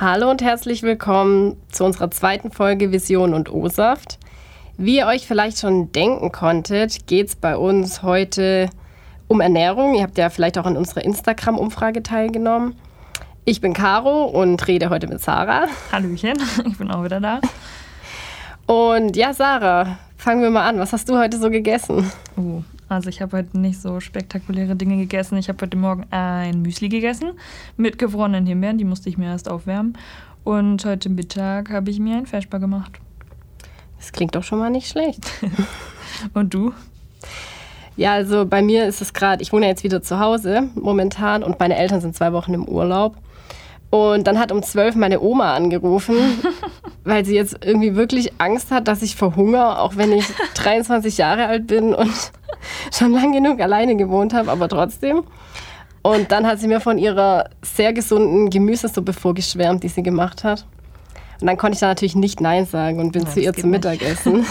Hallo und herzlich willkommen zu unserer zweiten Folge Vision und O-Saft. Wie ihr euch vielleicht schon denken konntet, geht es bei uns heute um Ernährung. Ihr habt ja vielleicht auch an unserer Instagram-Umfrage teilgenommen. Ich bin Caro und rede heute mit Sarah. Hallöchen, ich bin auch wieder da. Und ja, Sarah, fangen wir mal an. Was hast du heute so gegessen? Oh, also ich habe heute nicht so spektakuläre Dinge gegessen. Ich habe heute Morgen ein Müsli gegessen mit gefrorenen Himbeeren. Die musste ich mir erst aufwärmen. Und heute Mittag habe ich mir ein Feschbar gemacht. Das klingt doch schon mal nicht schlecht. und du? Ja, also bei mir ist es gerade, ich wohne jetzt wieder zu Hause momentan und meine Eltern sind zwei Wochen im Urlaub. Und dann hat um zwölf meine Oma angerufen, weil sie jetzt irgendwie wirklich Angst hat, dass ich verhungere, auch wenn ich 23 Jahre alt bin und schon lang genug alleine gewohnt habe, aber trotzdem. Und dann hat sie mir von ihrer sehr gesunden Gemüsesuppe vorgeschwärmt, die sie gemacht hat. Und dann konnte ich da natürlich nicht Nein sagen und bin ja, zu ihr zum Mittagessen.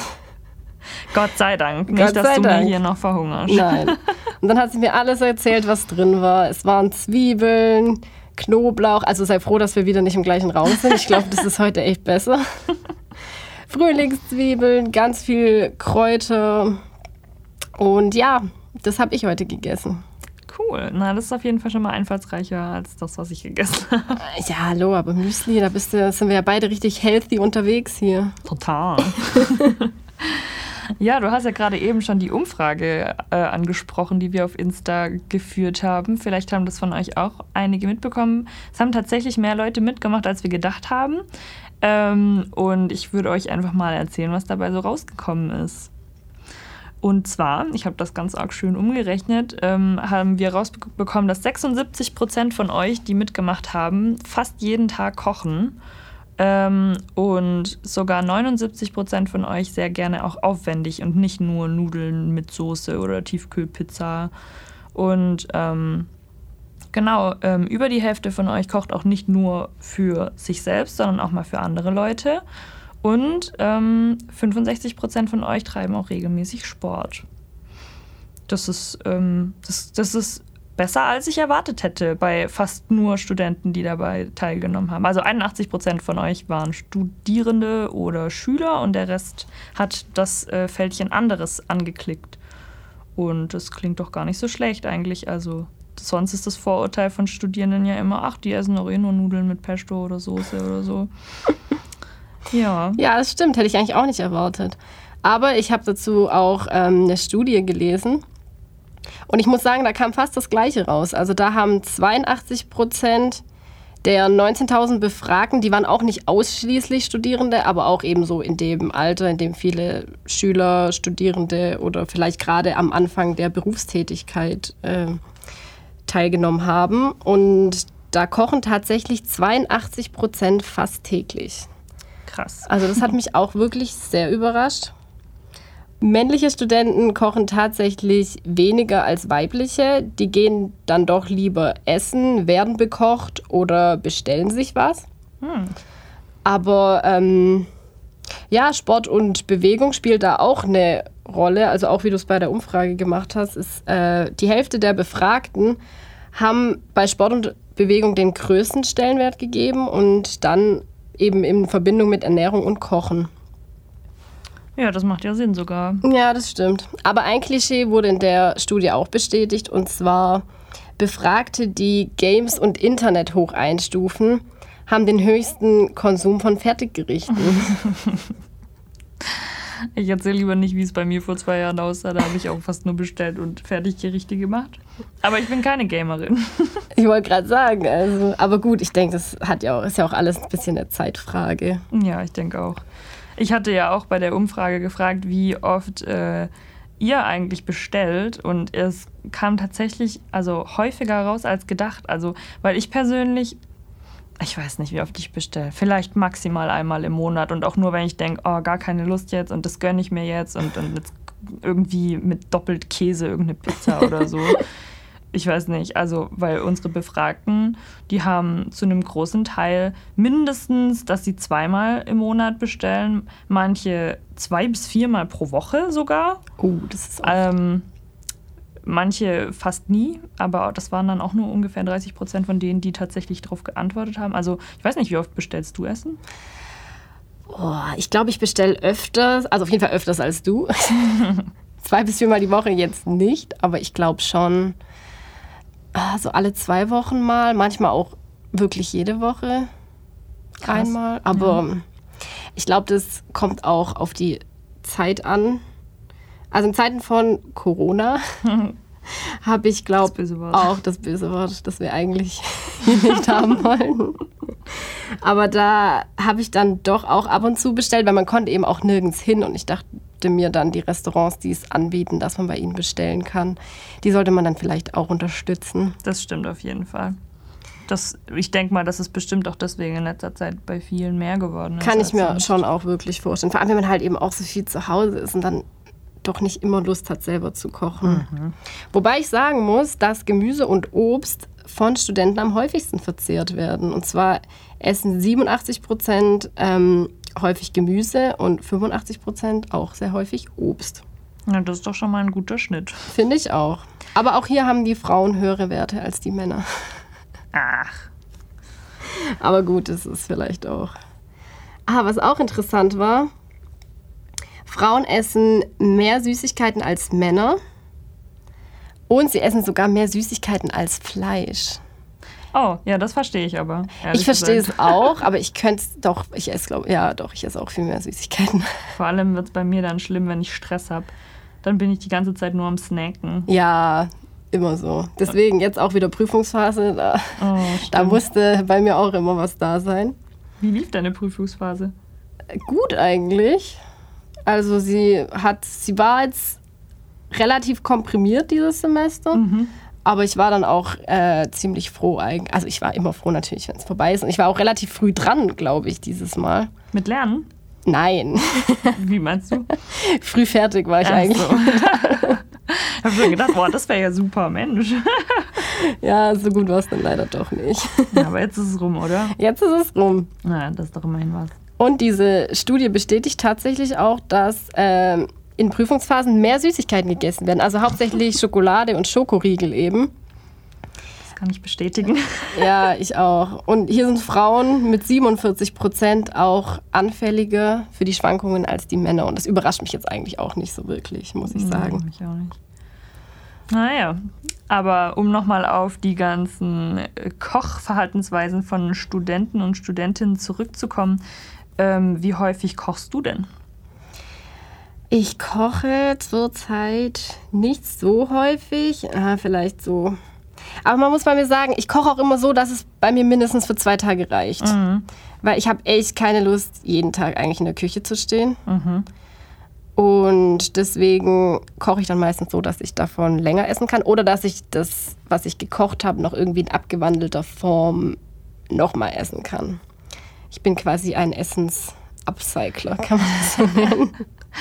Gott sei Dank. Nicht, Gott dass du Dank. mir hier noch verhungerst. Nein. Und dann hat sie mir alles erzählt, was drin war. Es waren Zwiebeln, Knoblauch. Also sei froh, dass wir wieder nicht im gleichen Raum sind. Ich glaube, das ist heute echt besser. Frühlingszwiebeln, ganz viel Kräuter. Und ja, das habe ich heute gegessen. Cool. Na, das ist auf jeden Fall schon mal einfallsreicher als das, was ich gegessen habe. Ja, hallo, aber Müsli, da bist du, sind wir ja beide richtig healthy unterwegs hier. Total. ja, du hast ja gerade eben schon die Umfrage äh, angesprochen, die wir auf Insta geführt haben. Vielleicht haben das von euch auch einige mitbekommen. Es haben tatsächlich mehr Leute mitgemacht, als wir gedacht haben. Ähm, und ich würde euch einfach mal erzählen, was dabei so rausgekommen ist. Und zwar, ich habe das ganz arg schön umgerechnet, ähm, haben wir rausbekommen, dass 76 Prozent von euch, die mitgemacht haben, fast jeden Tag kochen. Ähm, und sogar 79 Prozent von euch sehr gerne auch aufwendig und nicht nur Nudeln mit Soße oder Tiefkühlpizza. Und ähm, genau, ähm, über die Hälfte von euch kocht auch nicht nur für sich selbst, sondern auch mal für andere Leute. Und ähm, 65 Prozent von euch treiben auch regelmäßig Sport. Das ist, ähm, das, das ist besser, als ich erwartet hätte bei fast nur Studenten, die dabei teilgenommen haben. Also 81 Prozent von euch waren Studierende oder Schüler und der Rest hat das äh, Fältchen anderes angeklickt. Und das klingt doch gar nicht so schlecht eigentlich. Also sonst ist das Vorurteil von Studierenden ja immer, ach, die essen doch eh nur Nudeln mit Pesto oder Soße oder so. Ja. Ja, das stimmt. Hätte ich eigentlich auch nicht erwartet. Aber ich habe dazu auch ähm, eine Studie gelesen. Und ich muss sagen, da kam fast das Gleiche raus. Also da haben 82 Prozent der 19.000 Befragten, die waren auch nicht ausschließlich Studierende, aber auch eben so in dem Alter, in dem viele Schüler, Studierende oder vielleicht gerade am Anfang der Berufstätigkeit äh, teilgenommen haben. Und da kochen tatsächlich 82 Prozent fast täglich. Krass. Also das hat mich auch wirklich sehr überrascht. Männliche Studenten kochen tatsächlich weniger als weibliche. Die gehen dann doch lieber essen, werden bekocht oder bestellen sich was. Hm. Aber ähm, ja, Sport und Bewegung spielt da auch eine Rolle. Also auch wie du es bei der Umfrage gemacht hast, ist äh, die Hälfte der Befragten haben bei Sport und Bewegung den größten Stellenwert gegeben und dann eben in Verbindung mit Ernährung und Kochen. Ja, das macht ja Sinn sogar. Ja, das stimmt. Aber ein Klischee wurde in der Studie auch bestätigt und zwar Befragte, die Games und Internet hoch einstufen, haben den höchsten Konsum von Fertiggerichten. Ich erzähle lieber nicht, wie es bei mir vor zwei Jahren aussah. Da habe ich auch fast nur bestellt und Fertiggerichte gemacht. Aber ich bin keine Gamerin. Ich wollte gerade sagen, also, aber gut, ich denke, das hat ja auch, ist ja auch alles ein bisschen eine Zeitfrage. Ja, ich denke auch. Ich hatte ja auch bei der Umfrage gefragt, wie oft äh, ihr eigentlich bestellt und es kam tatsächlich also häufiger raus als gedacht. Also, weil ich persönlich ich weiß nicht, wie oft ich bestelle. Vielleicht maximal einmal im Monat und auch nur, wenn ich denke, oh, gar keine Lust jetzt und das gönne ich mir jetzt und, und jetzt irgendwie mit doppelt Käse irgendeine Pizza oder so. Ich weiß nicht, also weil unsere Befragten, die haben zu einem großen Teil mindestens, dass sie zweimal im Monat bestellen, manche zwei bis viermal pro Woche sogar. Oh, das ist ähm, Manche fast nie, aber das waren dann auch nur ungefähr 30 Prozent von denen, die tatsächlich darauf geantwortet haben. Also ich weiß nicht, wie oft bestellst du Essen? Oh, ich glaube, ich bestelle öfters, also auf jeden Fall öfters als du. zwei bis viermal die Woche jetzt nicht, aber ich glaube schon ah, so alle zwei Wochen mal, manchmal auch wirklich jede Woche Krass. einmal. Aber ja. ich glaube, das kommt auch auf die Zeit an. Also in Zeiten von Corona habe ich, glaube auch das böse Wort, das wir eigentlich nicht haben wollen. Aber da habe ich dann doch auch ab und zu bestellt, weil man konnte eben auch nirgends hin und ich dachte mir dann, die Restaurants, die es anbieten, dass man bei ihnen bestellen kann, die sollte man dann vielleicht auch unterstützen. Das stimmt auf jeden Fall. Das, ich denke mal, das ist bestimmt auch deswegen in letzter Zeit bei vielen mehr geworden. Kann ich mir schon auch wirklich vorstellen. Vor allem, wenn man halt eben auch so viel zu Hause ist und dann doch nicht immer Lust hat, selber zu kochen. Mhm. Wobei ich sagen muss, dass Gemüse und Obst von Studenten am häufigsten verzehrt werden. Und zwar essen 87 Prozent ähm, häufig Gemüse und 85 Prozent auch sehr häufig Obst. Ja, das ist doch schon mal ein guter Schnitt. Finde ich auch. Aber auch hier haben die Frauen höhere Werte als die Männer. Ach. Aber gut, das ist vielleicht auch. Ah, was auch interessant war, Frauen essen mehr Süßigkeiten als Männer und sie essen sogar mehr Süßigkeiten als Fleisch. Oh, ja, das verstehe ich aber. Ich verstehe es auch, aber ich könnte es doch, ich esse, glaube ja, doch, ich esse auch viel mehr Süßigkeiten. Vor allem wird es bei mir dann schlimm, wenn ich Stress habe. Dann bin ich die ganze Zeit nur am Snacken. Ja, immer so. Deswegen jetzt auch wieder Prüfungsphase. Da, oh, da musste bei mir auch immer was da sein. Wie lief deine Prüfungsphase? Gut eigentlich. Also sie hat, sie war jetzt relativ komprimiert dieses Semester. Mhm. Aber ich war dann auch äh, ziemlich froh eigentlich. Also ich war immer froh natürlich, wenn es vorbei ist. Und ich war auch relativ früh dran, glaube ich, dieses Mal. Mit Lernen? Nein. Wie meinst du? früh fertig war ich Ach eigentlich. So. ich habe mir gedacht, boah, das wäre ja super, Mensch. ja, so gut war es dann leider doch nicht. Ja, aber jetzt ist es rum, oder? Jetzt ist es rum. Na, das ist doch immerhin was. Und diese Studie bestätigt tatsächlich auch, dass ähm, in Prüfungsphasen mehr Süßigkeiten gegessen werden. Also hauptsächlich Schokolade und Schokoriegel eben. Das kann ich bestätigen. Ja, ich auch. Und hier sind Frauen mit 47 Prozent auch anfälliger für die Schwankungen als die Männer. Und das überrascht mich jetzt eigentlich auch nicht so wirklich, muss ich sagen. Nein, mich auch nicht. Naja, aber um nochmal auf die ganzen Kochverhaltensweisen von Studenten und Studentinnen zurückzukommen, ähm, wie häufig kochst du denn? Ich koche zurzeit nicht so häufig, ah, vielleicht so. Aber man muss bei mir sagen, ich koche auch immer so, dass es bei mir mindestens für zwei Tage reicht. Mhm. Weil ich habe echt keine Lust, jeden Tag eigentlich in der Küche zu stehen. Mhm. Und deswegen koche ich dann meistens so, dass ich davon länger essen kann. Oder dass ich das, was ich gekocht habe, noch irgendwie in abgewandelter Form nochmal essen kann. Ich bin quasi ein Essens-Upcycler, kann man das so nennen.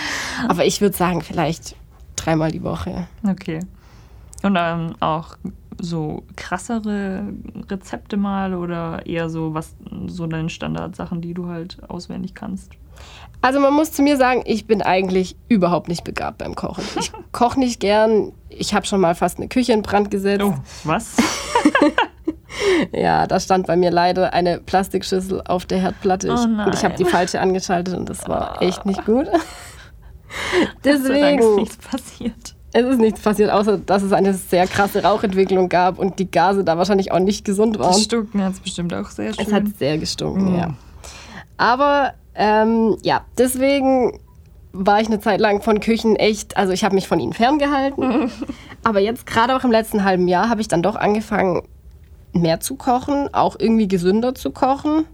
Aber ich würde sagen, vielleicht dreimal die Woche. Okay. Und dann auch so krassere Rezepte mal oder eher so was so deine Standardsachen, die du halt auswendig kannst? Also man muss zu mir sagen, ich bin eigentlich überhaupt nicht begabt beim Kochen. Ich koche nicht gern. Ich habe schon mal fast eine Küche in Brand gesetzt. Oh, was? ja, da stand bei mir leider eine Plastikschüssel auf der Herdplatte. Oh und ich habe die falsche angeschaltet und das war echt nicht gut. Deswegen ist nichts passiert. Es ist nichts passiert, außer dass es eine sehr krasse Rauchentwicklung gab und die Gase da wahrscheinlich auch nicht gesund waren. Das Stunken hat es bestimmt auch sehr schön. Es hat sehr gestunken, mhm. ja. Aber ähm, ja, deswegen war ich eine Zeit lang von Küchen echt, also ich habe mich von ihnen ferngehalten. Aber jetzt, gerade auch im letzten halben Jahr, habe ich dann doch angefangen, mehr zu kochen, auch irgendwie gesünder zu kochen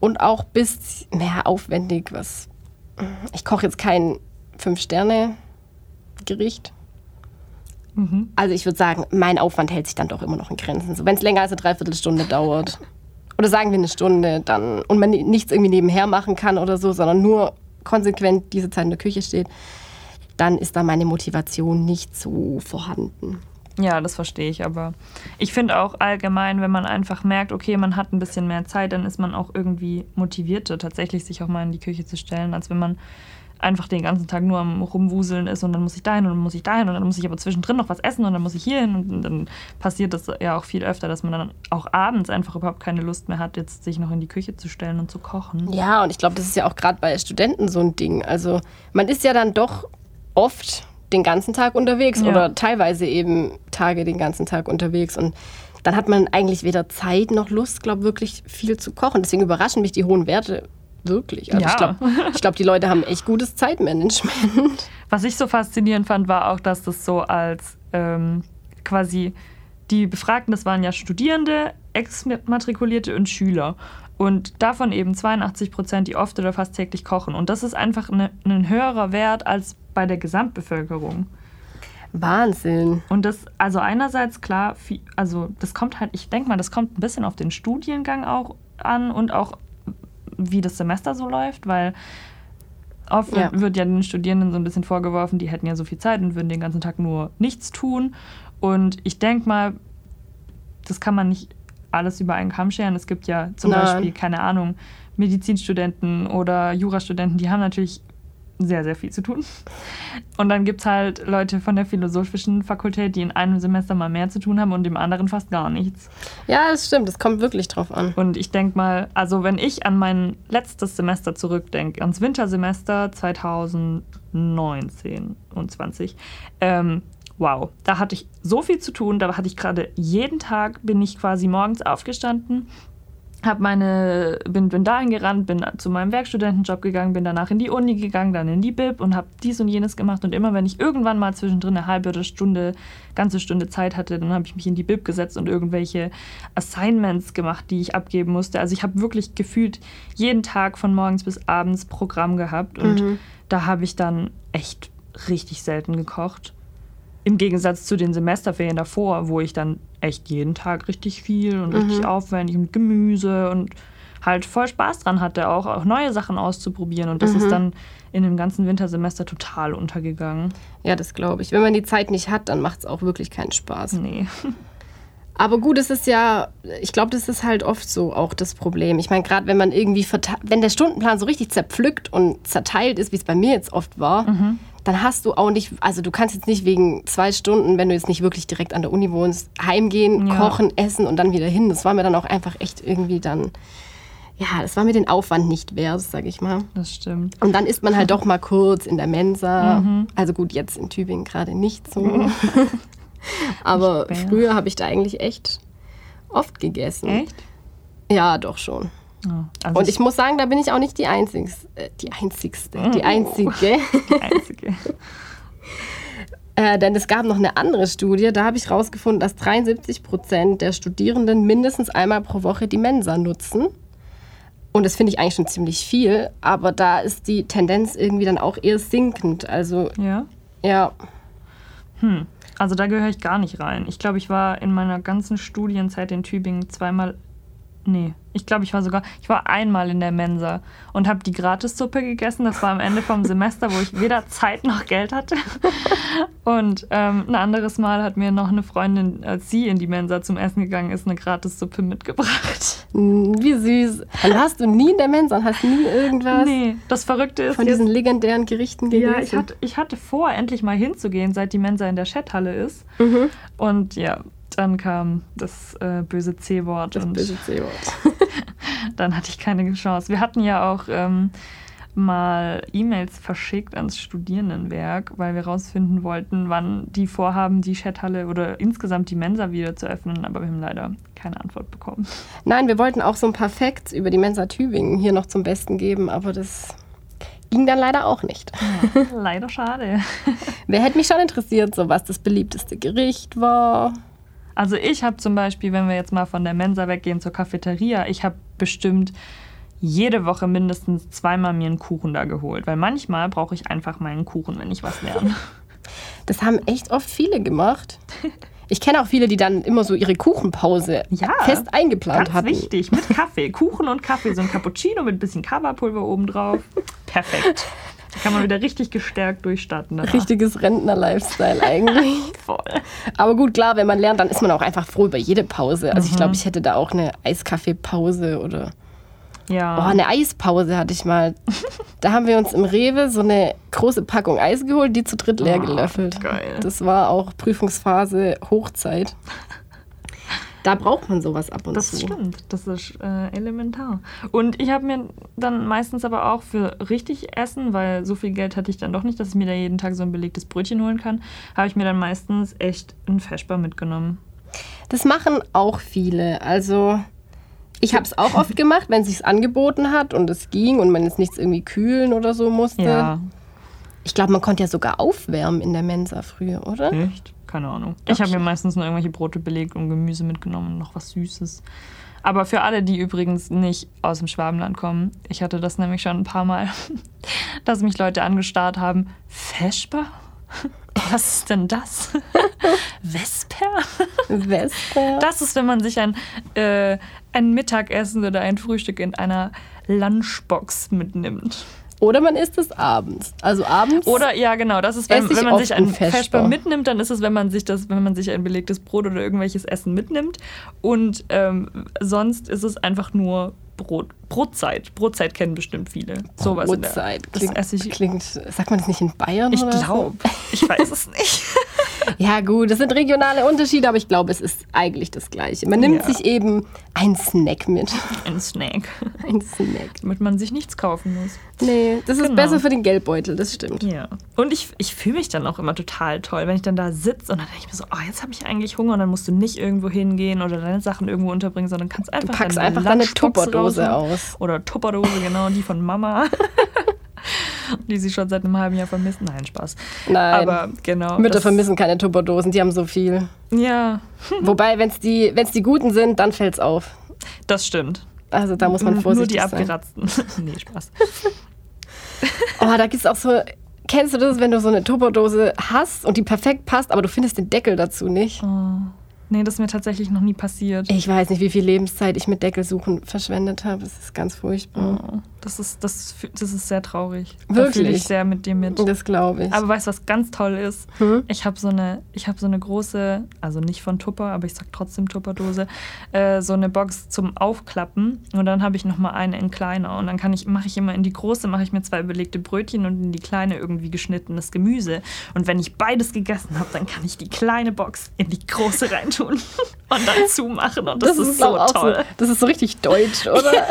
und auch bis mehr aufwendig, was ich koche jetzt kein Fünf-Sterne-Gericht. Mhm. Also ich würde sagen, mein Aufwand hält sich dann doch immer noch in Grenzen. So, Wenn es länger als eine Dreiviertelstunde dauert oder sagen wir eine Stunde dann und man nichts irgendwie nebenher machen kann oder so, sondern nur konsequent diese Zeit in der Küche steht, dann ist da meine Motivation nicht so vorhanden. Ja, das verstehe ich, aber ich finde auch allgemein, wenn man einfach merkt, okay, man hat ein bisschen mehr Zeit, dann ist man auch irgendwie motivierter, tatsächlich sich auch mal in die Küche zu stellen, als wenn man einfach den ganzen Tag nur am Rumwuseln ist und dann muss ich dahin und dann muss ich dahin und dann muss ich aber zwischendrin noch was essen und dann muss ich hier hin und dann passiert das ja auch viel öfter, dass man dann auch abends einfach überhaupt keine Lust mehr hat, jetzt sich noch in die Küche zu stellen und zu kochen. Ja, und ich glaube, das ist ja auch gerade bei Studenten so ein Ding. Also man ist ja dann doch oft den ganzen Tag unterwegs Ja. oder teilweise eben Tage den ganzen Tag unterwegs und dann hat man eigentlich weder Zeit noch Lust, glaube wirklich viel zu kochen. Deswegen überraschen mich die hohen Werte wirklich. Also Ja. ich glaube, glaub, die Leute haben echt gutes Zeitmanagement. Was ich so faszinierend fand, war auch, dass das so als ähm, quasi die Befragten, das waren ja Studierende, Exmatrikulierte und Schüler. Und davon eben 82 Prozent, die oft oder fast täglich kochen. Und das ist einfach eine, ein höherer Wert als bei der Gesamtbevölkerung. Wahnsinn. Und das, also einerseits klar, also das kommt halt, ich denke mal, das kommt ein bisschen auf den Studiengang auch an und auch wie das Semester so läuft, weil oft Ja. wird ja den Studierenden so ein bisschen vorgeworfen, die hätten ja so viel Zeit und würden den ganzen Tag nur nichts tun. Und ich denke mal, das kann man nicht alles über einen Kamm scheren. Es gibt ja zum Nein. Beispiel, keine Ahnung, Medizinstudenten oder Jurastudenten, die haben natürlich sehr, sehr viel zu tun. Und dann gibt es halt Leute von der philosophischen Fakultät, die in einem Semester mal mehr zu tun haben und im anderen fast gar nichts. Ja, das stimmt. Das kommt wirklich drauf an. Und ich denke mal, also wenn ich an mein letztes Semester zurückdenke, ans Wintersemester 2019 und 20, ähm, wow, da hatte ich so viel zu tun. Da hatte ich gerade jeden Tag, bin ich quasi morgens aufgestanden, hab meine, bin, bin dahin gerannt, bin zu meinem Werkstudentenjob gegangen, bin danach in die Uni gegangen, dann in die Bib und habe dies und jenes gemacht. Und immer wenn ich irgendwann mal zwischendrin eine halbe oder Stunde, ganze Stunde Zeit hatte, dann habe ich mich in die Bib gesetzt und irgendwelche Assignments gemacht, die ich abgeben musste. Also ich habe wirklich gefühlt jeden Tag von morgens bis abends Programm gehabt und da habe ich dann echt richtig selten gekocht. Im Gegensatz zu den Semesterferien davor, wo ich dann echt jeden Tag richtig viel und richtig aufwendig mit Gemüse und halt voll Spaß dran hatte, auch, auch neue Sachen auszuprobieren. Und das ist dann in dem ganzen Wintersemester total untergegangen. Ja, das glaube ich. Wenn man die Zeit nicht hat, dann macht es auch wirklich keinen Spaß. Nee. Aber gut, es ist ja, ich glaube, das ist halt oft so auch das Problem. Ich meine, gerade wenn man irgendwie, wenn der Stundenplan so richtig zerpflückt und zerteilt ist, wie es bei mir jetzt oft war, Mhm. dann hast du auch nicht, also du kannst jetzt nicht wegen zwei Stunden, wenn du jetzt nicht wirklich direkt an der Uni wohnst, heimgehen, Ja. kochen, essen und dann wieder hin. Das war mir dann auch einfach echt irgendwie dann, ja, das war mir den Aufwand nicht wert, sag ich mal. Das stimmt. Und dann isst man halt doch mal kurz in der Mensa. Mhm. Also gut, jetzt in Tübingen gerade nicht so. Aber früher habe ich da eigentlich echt oft gegessen. Echt? Ja, doch schon. Ja. Also Und ich muss sagen, da bin ich auch nicht die Einzigste. Äh, die Einzigste. Die Einzige. die Einzige. Äh, denn es gab noch eine andere Studie, da habe ich rausgefunden, dass 73 Prozent der Studierenden mindestens einmal pro Woche die Mensa nutzen. Und das finde ich eigentlich schon ziemlich viel, aber da ist die Tendenz irgendwie dann auch eher sinkend. Also ja. ja, Hm. Also da gehöre ich gar nicht rein. Ich glaube, ich war in meiner ganzen Studienzeit in Tübingen zweimal. Nee, ich glaube, ich war sogar, ich war einmal in der Mensa und habe die Gratissuppe gegessen. Das war am Ende vom Semester, wo ich weder Zeit noch Geld hatte. Und ähm, ein anderes Mal hat mir noch eine Freundin, als sie in die Mensa zum Essen gegangen ist, eine Gratissuppe mitgebracht. mh, wie süß. Dann hast du nie in der Mensa und hast nie irgendwas Nee, das Verrückte ist von jetzt, diesen legendären Gerichten gegessen. Ja, ich hatte, ich hatte vor, endlich mal hinzugehen, seit die Mensa in der Chathalle ist. Mhm. Und ja, dann kam das äh, böse C-Wort das und böse C-Wort. dann hatte ich keine Chance. Wir hatten ja auch ähm, mal E-Mails verschickt ans Studierendenwerk, weil wir rausfinden wollten, wann die vorhaben, die Chathalle oder insgesamt die Mensa wieder zu öffnen. Aber wir haben leider keine Antwort bekommen. Nein, wir wollten auch so ein paar Facts über die Mensa Tübingen hier noch zum Besten geben, aber das ging dann leider auch nicht. leider schade. Wer hätte mich schon interessiert, so was das beliebteste Gericht war. Also ich habe zum Beispiel, wenn wir jetzt mal von der Mensa weggehen zur Cafeteria, ich habe bestimmt jede Woche mindestens zweimal mir einen Kuchen da geholt, weil manchmal brauche ich einfach meinen Kuchen, wenn ich was lerne. Das haben echt oft viele gemacht. Ich kenne auch viele, die dann immer so ihre Kuchenpause Ja, fest eingeplant Ganz hatten. wichtig, mit Kaffee. Kuchen und Kaffee, so ein Cappuccino mit ein bisschen Kaba-Pulver obendrauf. Perfekt. Da kann man wieder richtig gestärkt durchstarten. danach. Richtiges Rentner-Lifestyle eigentlich. voll. Aber gut, klar, wenn man lernt, dann ist man auch einfach froh über jede Pause. Also Mhm. ich glaube, ich hätte da auch eine Eiskaffeepause oder Ja. Oh, eine Eispause hatte ich mal. Da haben wir uns im Rewe so eine große Packung Eis geholt, die zu dritt leer Oh, gelöffelt. geil. Das war auch Prüfungsphase Hochzeit. Da braucht man sowas ab und Das zu. stimmt, das ist äh, elementar. Und ich habe mir dann meistens aber auch für richtig Essen, weil so viel Geld hatte ich dann doch nicht, dass ich mir da jeden Tag so ein belegtes Brötchen holen kann, habe ich mir dann meistens echt einen Feschbar mitgenommen. Das machen auch viele. Also ich habe es auch oft gemacht, wenn es sich angeboten hat und es ging und man jetzt nichts irgendwie kühlen oder so musste. Ja, Ich glaube, man konnte ja sogar aufwärmen in der Mensa früher, oder? echt? Keine Ahnung. Ich habe mir meistens nur irgendwelche Brote belegt und Gemüse mitgenommen und noch was Süßes. Aber für alle, die übrigens nicht aus dem Schwabenland kommen, ich hatte das nämlich schon ein paar Mal, dass mich Leute angestarrt haben. Feschbar? Was ist denn das? Vesper? Vesper. Das ist, wenn man sich ein, äh, ein Mittagessen oder ein Frühstück in einer Lunchbox mitnimmt. Oder man isst es abends. Also abends. Oder ja, genau, das ist, wenn, wenn man sich ein. Feschbar mitnimmt, dann ist es, wenn man sich das, wenn man sich ein belegtes Brot oder irgendwelches Essen mitnimmt. Und ähm, sonst ist es einfach nur Brot. Brotzeit. Brotzeit kennen bestimmt viele. Sowas in der- Brotzeit. Das Klingt, esse ich. klingt, sagt man das nicht in Bayern? Ich oder so? glaube. Ich weiß es nicht. Ja, gut, das sind regionale Unterschiede, aber ich glaube, es ist eigentlich das Gleiche. Man nimmt Ja. sich eben einen Snack mit. Ein Snack. Ein Snack. Damit man sich nichts kaufen muss. Nee, das ist Genau. besser für den Geldbeutel, das stimmt. Ja. Und ich, ich fühle mich dann auch immer total toll, wenn ich dann da sitze und dann denke ich mir so, oh, jetzt habe ich eigentlich Hunger und dann musst du nicht irgendwo hingehen oder deine Sachen irgendwo unterbringen, sondern kannst einfach Du packst deine einfach deine Tupperdose rausholen. Aus. Oder Tupperdose, genau, die von Mama. die sie schon seit einem halben Jahr vermisst. Nein, Spaß. Nein. Aber genau. Mütter vermissen keine Tupperdosen, die haben so viel. Ja, Wobei, wenn es die, wenn's die guten sind, dann fällt's auf. das stimmt. Also da muss man Nur vorsichtig die sein. abgeratzten. nee, Spaß. Oh, da gibt's auch so. Kennst du das, wenn du so eine Tupperdose hast und die perfekt passt, aber du findest den Deckel dazu nicht? Oh. Nee, das ist mir tatsächlich noch nie passiert. Ich weiß nicht, wie viel Lebenszeit ich mit Deckelsuchen verschwendet habe. Das ist ganz furchtbar. Oh, das, ist, das, das ist sehr traurig. Da fühle Wirklich? ich sehr mit dir mit. Das glaube ich. Aber weißt du, was ganz toll ist? Hm? Ich habe so eine, ich habe so eine große, also nicht von Tupper, aber ich sag trotzdem Tupperdose, äh, so eine Box zum Aufklappen und dann habe ich noch mal eine in kleiner und dann kann ich, mache ich immer in die große mache ich mir zwei belegte Brötchen und in die kleine irgendwie geschnittenes Gemüse und wenn ich beides gegessen habe, dann kann ich die kleine Box in die große reintun und dann zumachen und das, ist, glaub so toll. So, das ist so richtig deutsch, oder?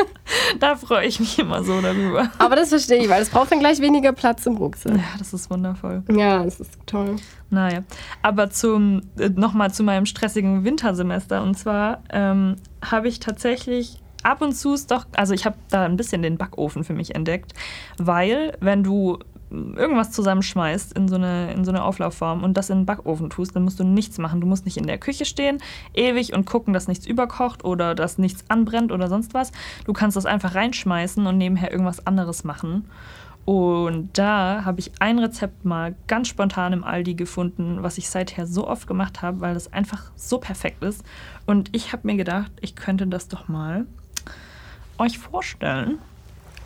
Da freue ich mich immer so darüber. Aber das verstehe ich, weil es braucht dann gleich weniger Platz im Rucksack. Ja, das ist wundervoll. Ja, das ist toll. Naja, aber zum äh, nochmal zu meinem stressigen Wintersemester. Und zwar ähm, habe ich tatsächlich ab und zu es doch, also ich habe da ein bisschen den Backofen für mich entdeckt, weil wenn du irgendwas zusammenschmeißt in so, eine, in so eine Auflaufform und das in den Backofen tust, dann musst du nichts machen. Du musst nicht in der Küche stehen, ewig und gucken, dass nichts überkocht oder dass nichts anbrennt oder sonst was. Du kannst das einfach reinschmeißen und nebenher irgendwas anderes machen. Und da habe ich ein Rezept mal ganz spontan im Aldi gefunden, was ich seither so oft gemacht habe, weil das einfach so perfekt ist. Und ich habe mir gedacht, ich könnte das doch mal euch vorstellen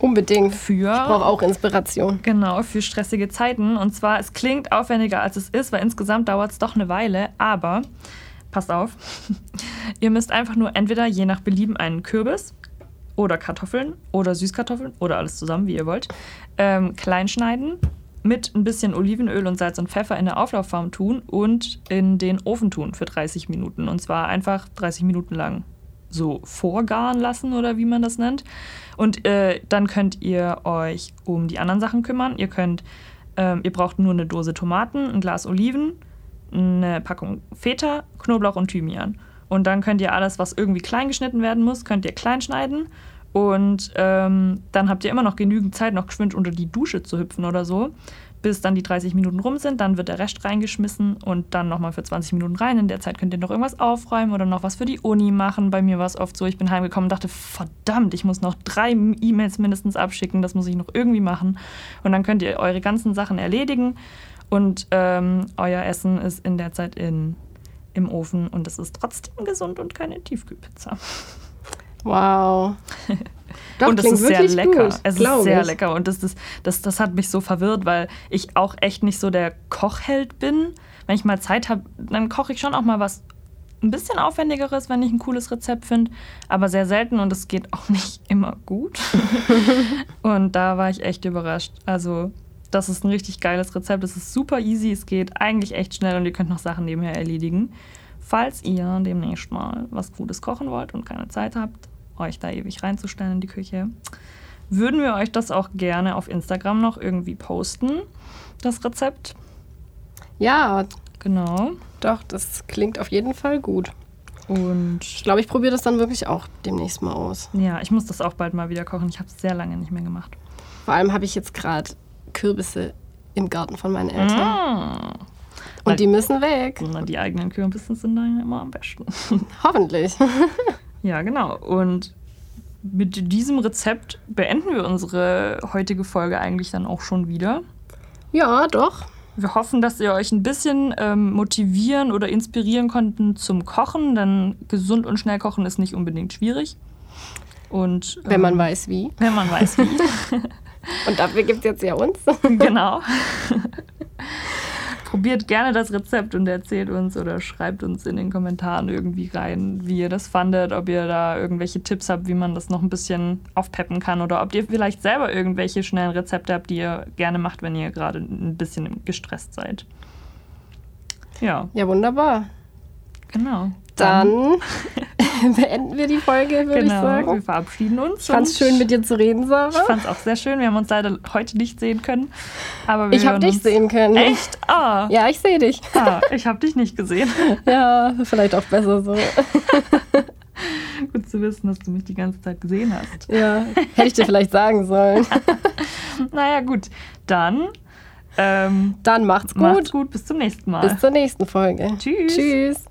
Unbedingt. für Ich brauche auch Inspiration. Genau, für stressige Zeiten. Und zwar, es klingt aufwendiger, als es ist, weil insgesamt dauert es doch eine Weile. Aber, passt auf, ihr müsst einfach nur entweder je nach Belieben einen Kürbis oder Kartoffeln oder Süßkartoffeln oder alles zusammen, wie ihr wollt, ähm, klein schneiden, mit ein bisschen Olivenöl und Salz und Pfeffer in der Auflaufform tun und in den Ofen tun für 30 Minuten. Und zwar einfach 30 Minuten lang so vorgaren lassen oder wie man das nennt. Und äh, dann könnt ihr euch um die anderen Sachen kümmern. Ihr könnt, ähm, ihr braucht nur eine Dose Tomaten, ein Glas Oliven, eine Packung Feta, Knoblauch und Thymian. Und dann könnt ihr alles, was irgendwie klein geschnitten werden muss, könnt ihr klein schneiden. Und ähm, dann habt ihr immer noch genügend Zeit, noch geschwind unter die Dusche zu hüpfen oder so, bis dann die 30 Minuten rum sind. Dann wird der Rest reingeschmissen und dann nochmal für 20 Minuten rein. In der Zeit könnt ihr noch irgendwas aufräumen oder noch was für die Uni machen. Bei mir war es oft so, ich bin heimgekommen und dachte, verdammt, ich muss noch drei E-Mails mindestens abschicken, das muss ich noch irgendwie machen. Und dann könnt ihr eure ganzen Sachen erledigen und ähm, euer Essen ist in der Zeit in, im Ofen und es ist trotzdem gesund und keine Tiefkühlpizza. Wow. Doch, und es ist sehr lecker. Gut, es ist sehr ich. lecker. Und das, das, das, das hat mich so verwirrt, weil ich auch echt nicht so der Kochheld bin. Wenn ich mal Zeit habe, dann koche ich schon auch mal was ein bisschen aufwendigeres, wenn ich ein cooles Rezept finde, aber sehr selten und es geht auch nicht immer gut. und da war ich echt überrascht. Also, das ist ein richtig geiles Rezept. Es ist super easy, es geht eigentlich echt schnell und ihr könnt noch Sachen nebenher erledigen. Falls ihr demnächst mal was Gutes kochen wollt und keine Zeit habt, euch da ewig reinzustellen in die Küche, würden wir euch das auch gerne auf Instagram noch irgendwie posten, das Rezept. Ja, Genau. doch, das klingt auf jeden Fall gut. Und Ich glaube, ich probiere das dann wirklich auch demnächst mal aus. ja, ich muss das auch bald mal wieder kochen. Ich habe es sehr lange nicht mehr gemacht. Vor allem habe ich jetzt gerade Kürbisse im Garten von meinen Eltern. Mm. Und die müssen weg. Na, Die eigenen Kürbisse sind dann immer am besten. Hoffentlich. ja, genau. Und mit diesem Rezept beenden wir unsere heutige Folge eigentlich dann auch schon wieder. Ja, doch. Wir hoffen, dass ihr euch ein bisschen ähm, motivieren oder inspirieren konnten zum Kochen, denn gesund und schnell kochen ist nicht unbedingt schwierig. Und Wenn man ähm, weiß wie. wenn man weiß wie. Und dafür gibt es jetzt ja uns. genau. Probiert gerne das Rezept und erzählt uns oder schreibt uns in den Kommentaren irgendwie rein, wie ihr das fandet, ob ihr da irgendwelche Tipps habt, wie man das noch ein bisschen aufpeppen kann oder ob ihr vielleicht selber irgendwelche schnellen Rezepte habt, die ihr gerne macht, wenn ihr gerade ein bisschen gestresst seid. Ja, Ja, wunderbar. genau. Dann beenden wir die Folge, würde ich genau, wir sagen. verabschieden uns. Ich fand's und schön, mit dir zu reden, Ich Sarah. fand's auch sehr schön. Wir haben uns leider heute nicht sehen können. Aber wir Ich habe dich sehen können. Echt? Ah. Ja, ich sehe dich. ah ich habe dich nicht gesehen. Ja, vielleicht auch besser so. Gut zu wissen, dass du mich die ganze Zeit gesehen hast. Ja, hätte ich dir vielleicht sagen sollen. Naja, gut. Dann ähm, Dann macht's gut. macht's gut. Bis zum nächsten Mal. Bis zur nächsten Folge. Tschüss. Tschüss.